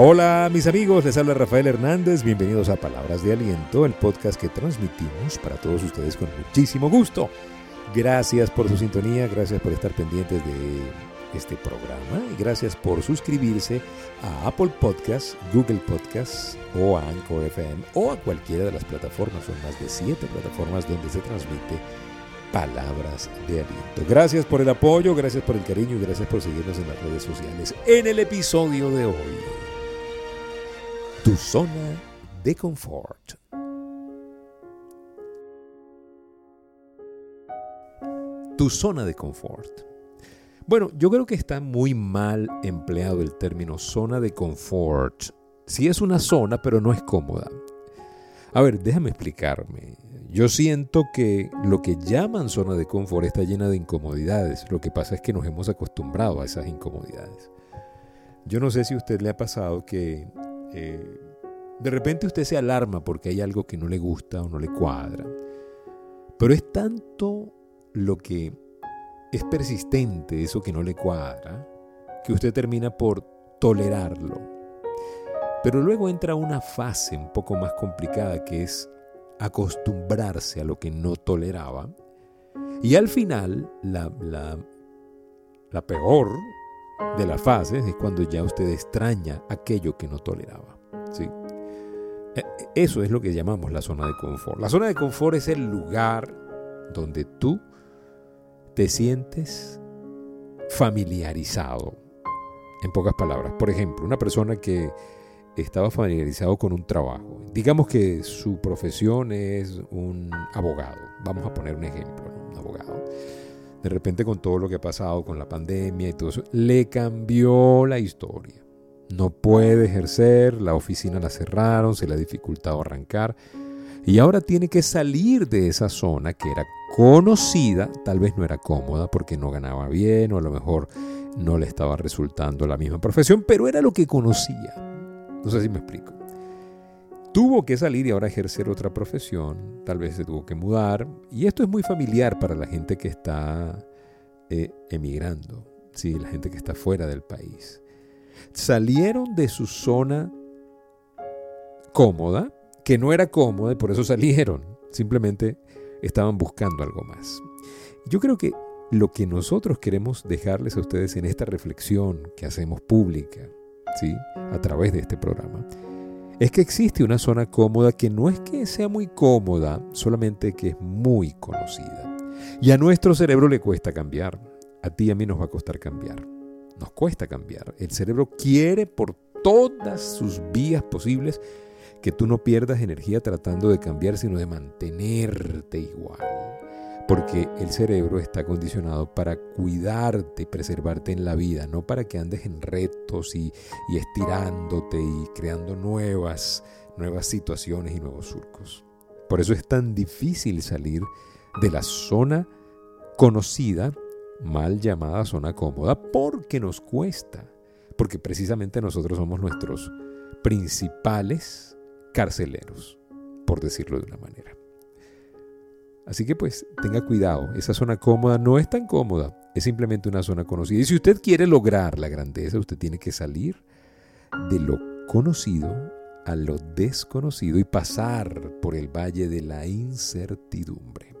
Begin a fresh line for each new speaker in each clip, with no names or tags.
Hola mis amigos, les habla Rafael Hernández, bienvenidos a Palabras de Aliento, el podcast que transmitimos para todos ustedes con muchísimo gusto. Gracias por su sintonía, gracias por estar pendientes de este programa y gracias por suscribirse a Apple Podcasts, Google Podcasts o a Anchor FM o a cualquiera de las plataformas, son más de siete plataformas donde se transmite palabras de aliento. Gracias por el apoyo, gracias por el cariño y gracias por seguirnos en las redes sociales. En el episodio de hoy, tu zona de confort. Tu zona de confort. Bueno, yo creo que está muy mal empleado el término zona de confort. Sí es una zona, pero no es cómoda. A ver, déjame explicarme. Yo siento que lo que llaman zona de confort está llena de incomodidades. Lo que pasa es que nos hemos acostumbrado a esas incomodidades. Yo no sé si a usted le ha pasado que eh, de repente usted se alarma porque hay algo que no le gusta o no le cuadra. Pero es tanto lo que es persistente, eso que no le cuadra, que usted termina por tolerarlo. Pero luego entra una fase un poco más complicada que es acostumbrarse a lo que no toleraba. Y al final, la, la, peor de las fases es cuando ya usted extraña aquello que no toleraba. ¿sí? E, eso es lo que llamamos la zona de confort. La zona de confort es el lugar donde tú te sientes familiarizado. En pocas palabras, por ejemplo, una persona que estaba familiarizado con un trabajo. Digamos que su profesión es un abogado. Vamos a poner un ejemplo, un abogado. De repente con todo lo que ha pasado con la pandemia y todo eso, le cambió la historia. No puede ejercer, la oficina la cerraron, se le ha dificultado arrancar. Y ahora tiene que salir de esa zona que era conocida, tal vez no era cómoda porque no ganaba bien o a lo mejor no le estaba resultando la misma profesión, pero era lo que conocía. No sé si me explico. Tuvo que salir y ahora ejercer otra profesión, tal vez se tuvo que mudar, y esto es muy familiar para la gente que está eh, emigrando, ¿sí? la gente que está fuera del país. Salieron de su zona cómoda, que no era cómoda y por eso salieron, simplemente estaban buscando algo más. Yo creo que lo que nosotros queremos dejarles a ustedes en esta reflexión que hacemos pública, ¿sí? a través de este programa, es que existe una zona cómoda que no es que sea muy cómoda, solamente que es muy conocida. Y a nuestro cerebro le cuesta cambiar. A ti y a mí nos va a costar cambiar. Nos cuesta cambiar. El cerebro quiere por todas sus vías posibles que tú no pierdas energía tratando de cambiar, sino de mantenerte igual porque el cerebro está condicionado para cuidarte y preservarte en la vida, no para que andes en retos y, estirándote y creando nuevas, nuevas situaciones y nuevos surcos. Por eso es tan difícil salir de la zona conocida, mal llamada zona cómoda, porque nos cuesta, porque precisamente nosotros somos nuestros principales carceleros, por decirlo de una manera. Así que pues tenga cuidado, esa zona cómoda no es tan cómoda, es simplemente una zona conocida. Y si usted quiere lograr la grandeza, usted tiene que salir de lo conocido a lo desconocido y pasar por el valle de la incertidumbre.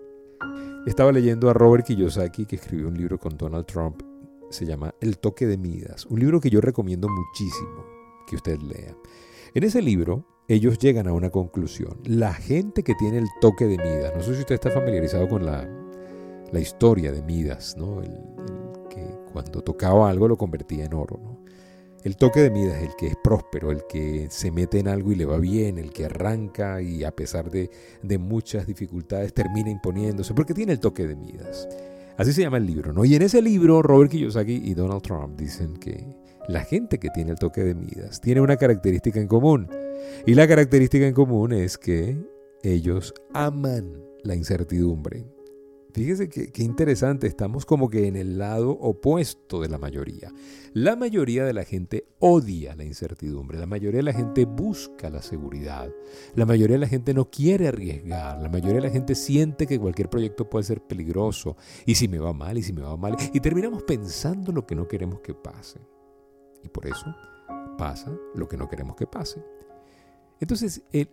Estaba leyendo a Robert Kiyosaki que escribió un libro con Donald Trump, se llama El toque de Midas, un libro que yo recomiendo muchísimo que usted lea. En ese libro ellos llegan a una conclusión. La gente que tiene el toque de Midas, no sé si usted está familiarizado con la, historia de Midas, ¿no? El, que cuando tocaba algo lo convertía en oro. El toque de Midas, el que es próspero, el que se mete en algo y le va bien, el que arranca y a pesar de, de muchas dificultades termina imponiéndose, porque tiene el toque de Midas. Así se llama el libro, ¿no? Y en ese libro, Robert Kiyosaki y Donald Trump dicen que la gente que tiene el toque de Midas tiene una característica en común y la característica en común es que ellos aman la incertidumbre. Fíjese qué interesante, estamos como que en el lado opuesto de la mayoría. La mayoría de la gente odia la incertidumbre, la mayoría de la gente busca la seguridad, la mayoría de la gente no quiere arriesgar, la mayoría de la gente siente que cualquier proyecto puede ser peligroso, y si me va mal, y si me va mal, y terminamos pensando lo que no queremos que pase. Y por eso pasa lo que no queremos que pase. Entonces, el,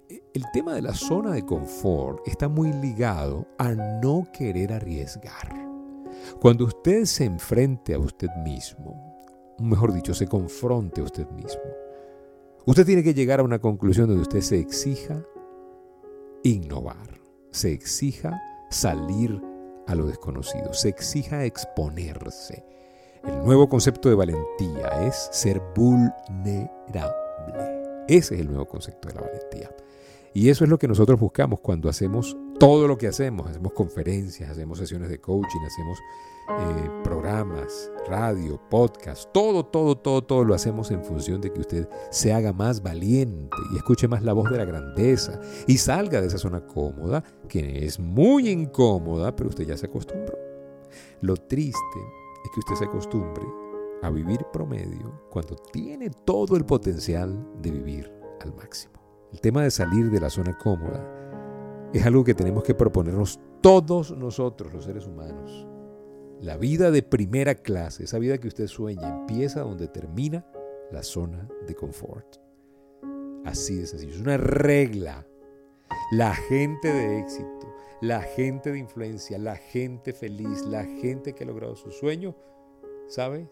tema de la zona de confort está muy ligado a no querer arriesgar. Cuando usted se enfrente a usted mismo, mejor dicho, se confronte a usted mismo, usted tiene que llegar a una conclusión donde usted se exija innovar, se exija salir a lo desconocido, se exija exponerse. El nuevo concepto de valentía es ser vulnerable. Ese es el nuevo concepto de la valentía. Y eso es lo que nosotros buscamos cuando hacemos todo lo que hacemos. Hacemos conferencias, hacemos sesiones de coaching, hacemos eh, programas, radio, podcast, todo, todo, todo, todo lo hacemos en función de que usted se haga más valiente y escuche más la voz de la grandeza y salga de esa zona cómoda, que es muy incómoda, pero usted ya se acostumbró. Lo triste es que usted se acostumbre a vivir promedio cuando tiene todo el potencial de vivir al máximo. El tema de salir de la zona cómoda es algo que tenemos que proponernos todos nosotros, los seres humanos. La vida de primera clase, esa vida que usted sueña, empieza donde termina la zona de confort. Así de sencillo. Es una regla. La gente de éxito, la gente de influencia, la gente feliz, la gente que ha logrado su sueño, ¿sabe?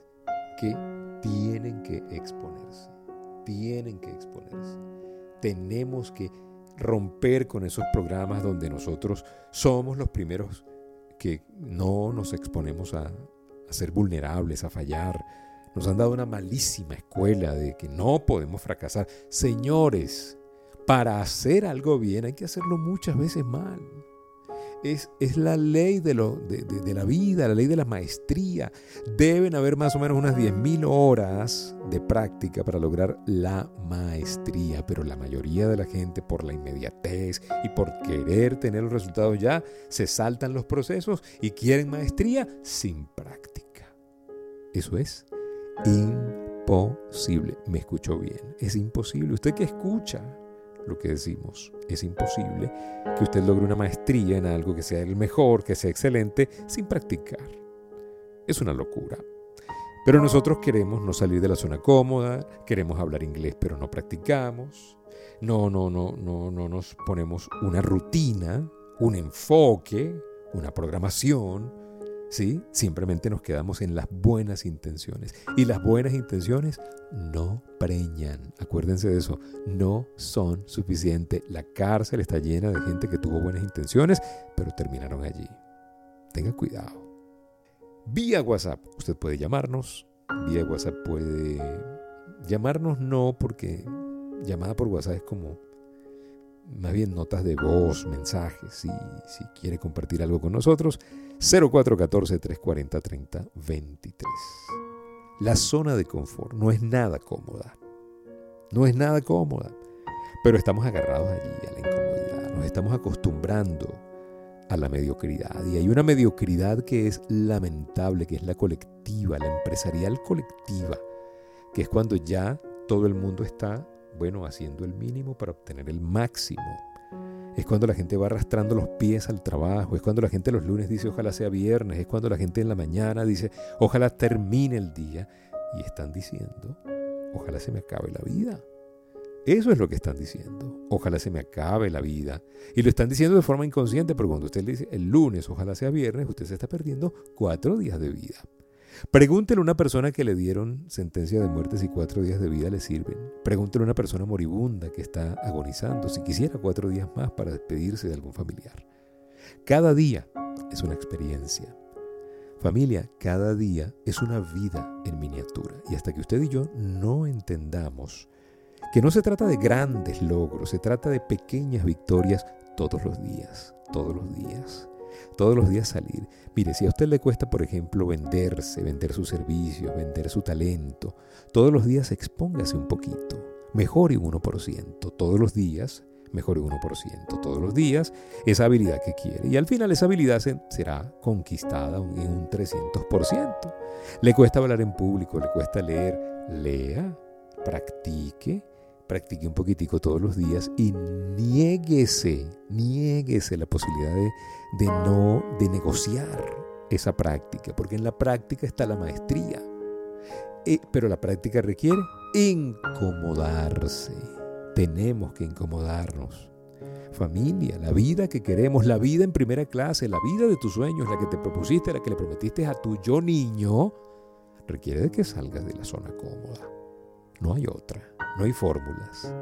Que tienen que exponerse. Tienen que exponerse tenemos que romper con esos programas donde nosotros somos los primeros que no nos exponemos a, ser vulnerables, a fallar. Nos han dado una malísima escuela de que no podemos fracasar. Señores, para hacer algo bien hay que hacerlo muchas veces mal es, la ley de, lo, de, la vida, la ley de la maestría. Deben haber más o menos unas 10.000 horas de práctica para lograr la maestría, pero la mayoría de la gente por la inmediatez y por querer tener los resultados ya, se saltan los procesos y quieren maestría sin práctica. Eso es imposible. Me escuchó bien. Es imposible. ¿Usted qué escucha? Lo que decimos. Es imposible que usted logre una maestría en algo que sea el mejor, que sea excelente, sin practicar. Es una locura. Pero nosotros queremos no salir de la zona cómoda, queremos hablar inglés pero no practicamos. No, no, no, no, no nos ponemos una rutina, un enfoque, una programación, ¿sí? Simplemente nos quedamos en las buenas intenciones. Y las buenas intenciones no preñan. Acuérdense de eso, no son suficientes. La cárcel está llena de gente que tuvo buenas intenciones, pero terminaron allí. Tenga cuidado. Vía WhatsApp, usted puede llamarnos. Vía WhatsApp puede llamarnos no porque llamada por WhatsApp es como más bien notas de voz, mensajes, si, si quiere compartir algo con nosotros, 0414-340-3023. La zona de confort no es nada cómoda, no es nada cómoda, pero estamos agarrados allí a la incomodidad, nos estamos acostumbrando a la mediocridad. Y hay una mediocridad que es lamentable, que es la colectiva, la empresarial colectiva, que es cuando ya todo el mundo está bueno, haciendo el mínimo para obtener el máximo. Es cuando la gente va arrastrando los pies al trabajo, es cuando la gente los lunes dice ojalá sea viernes, es cuando la gente en la mañana dice ojalá termine el día y están diciendo ojalá se me acabe la vida. Eso es lo que están diciendo. Ojalá se me acabe la vida. Y lo están diciendo de forma inconsciente, pero cuando usted le dice el lunes, ojalá sea viernes, usted se está perdiendo cuatro días de vida. Pregúntele a una persona que le dieron sentencia de muerte si cuatro días de vida le sirven. Pregúntele a una persona moribunda que está agonizando si quisiera cuatro días más para despedirse de algún familiar. Cada día es una experiencia. Familia, cada día es una vida en miniatura. Y hasta que usted y yo no entendamos que no se trata de grandes logros, se trata de pequeñas victorias todos los días, todos los días todos los días salir. Mire, si a usted le cuesta, por ejemplo, venderse, vender sus servicios, vender su talento, todos los días expóngase un poquito. Mejore un 1%. Todos los días, mejore un 1%. Todos los días, esa habilidad que quiere. Y al final esa habilidad será conquistada en un 300%. Le cuesta hablar en público, le cuesta leer, lea, practique practique un poquitico todos los días y niéguese, niéguese la posibilidad de, no, de negociar esa práctica, porque en la práctica está la maestría. Eh, pero la práctica requiere incomodarse. Tenemos que incomodarnos. Familia, la vida que queremos, la vida en primera clase, la vida de tus sueños, la que te propusiste, la que le prometiste a tu yo niño, requiere de que salgas de la zona cómoda. No hay otra, no hay fórmulas.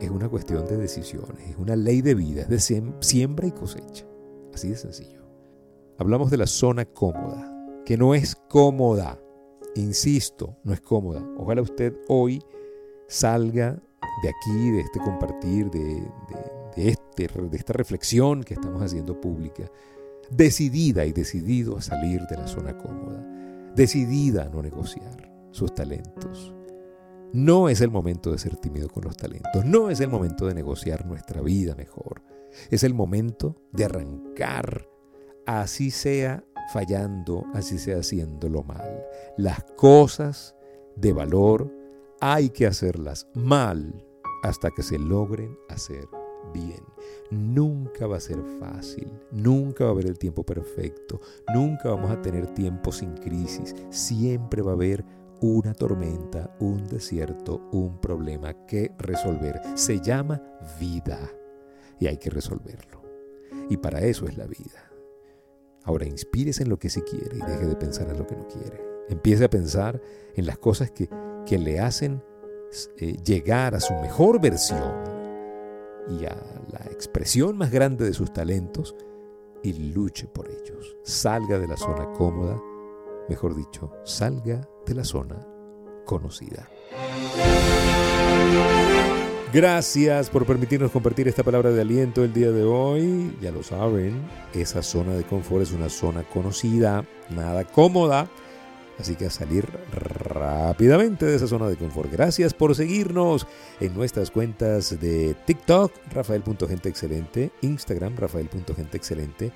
Es una cuestión de decisiones, es una ley de vida, es de siembra y cosecha. Así de sencillo. Hablamos de la zona cómoda, que no es cómoda. Insisto, no es cómoda. Ojalá usted hoy salga de aquí, de este compartir, de, este, de esta reflexión que estamos haciendo pública, decidida y decidido a salir de la zona cómoda, decidida a no negociar sus talentos. No es el momento de ser tímido con los talentos, no es el momento de negociar nuestra vida mejor, es el momento de arrancar, así sea fallando, así sea haciéndolo mal. Las cosas de valor hay que hacerlas mal hasta que se logren hacer bien. Nunca va a ser fácil, nunca va a haber el tiempo perfecto, nunca vamos a tener tiempo sin crisis, siempre va a haber una tormenta, un desierto, un problema que resolver. Se llama vida y hay que resolverlo. Y para eso es la vida. Ahora inspírese en lo que sí quiere y deje de pensar en lo que no quiere. Empiece a pensar en las cosas que, que le hacen eh, llegar a su mejor versión y a la expresión más grande de sus talentos y luche por ellos. Salga de la zona cómoda, mejor dicho, salga de la zona conocida. Gracias por permitirnos compartir esta palabra de aliento el día de hoy. Ya lo saben, esa zona de confort es una zona conocida, nada cómoda Así que a salir rápidamente de esa zona de confort. Gracias por seguirnos en nuestras cuentas de TikTok, Rafael.genteexcelente, Instagram, Rafael.genteexcelente,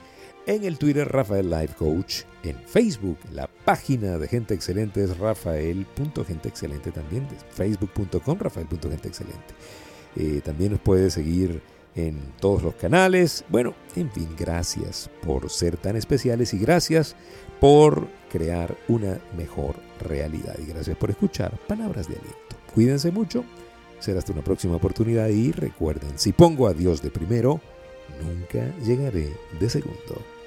en el Twitter, Rafael Life Coach, en Facebook, la página de Gente Excelente es Rafael.genteexcelente también, Facebook.com, Rafael.genteexcelente. Eh, también nos puede seguir en todos los canales. Bueno, en fin, gracias por ser tan especiales y gracias por crear una mejor realidad. Y gracias por escuchar palabras de aliento. Cuídense mucho, será hasta una próxima oportunidad y recuerden, si pongo a Dios de primero, nunca llegaré de segundo.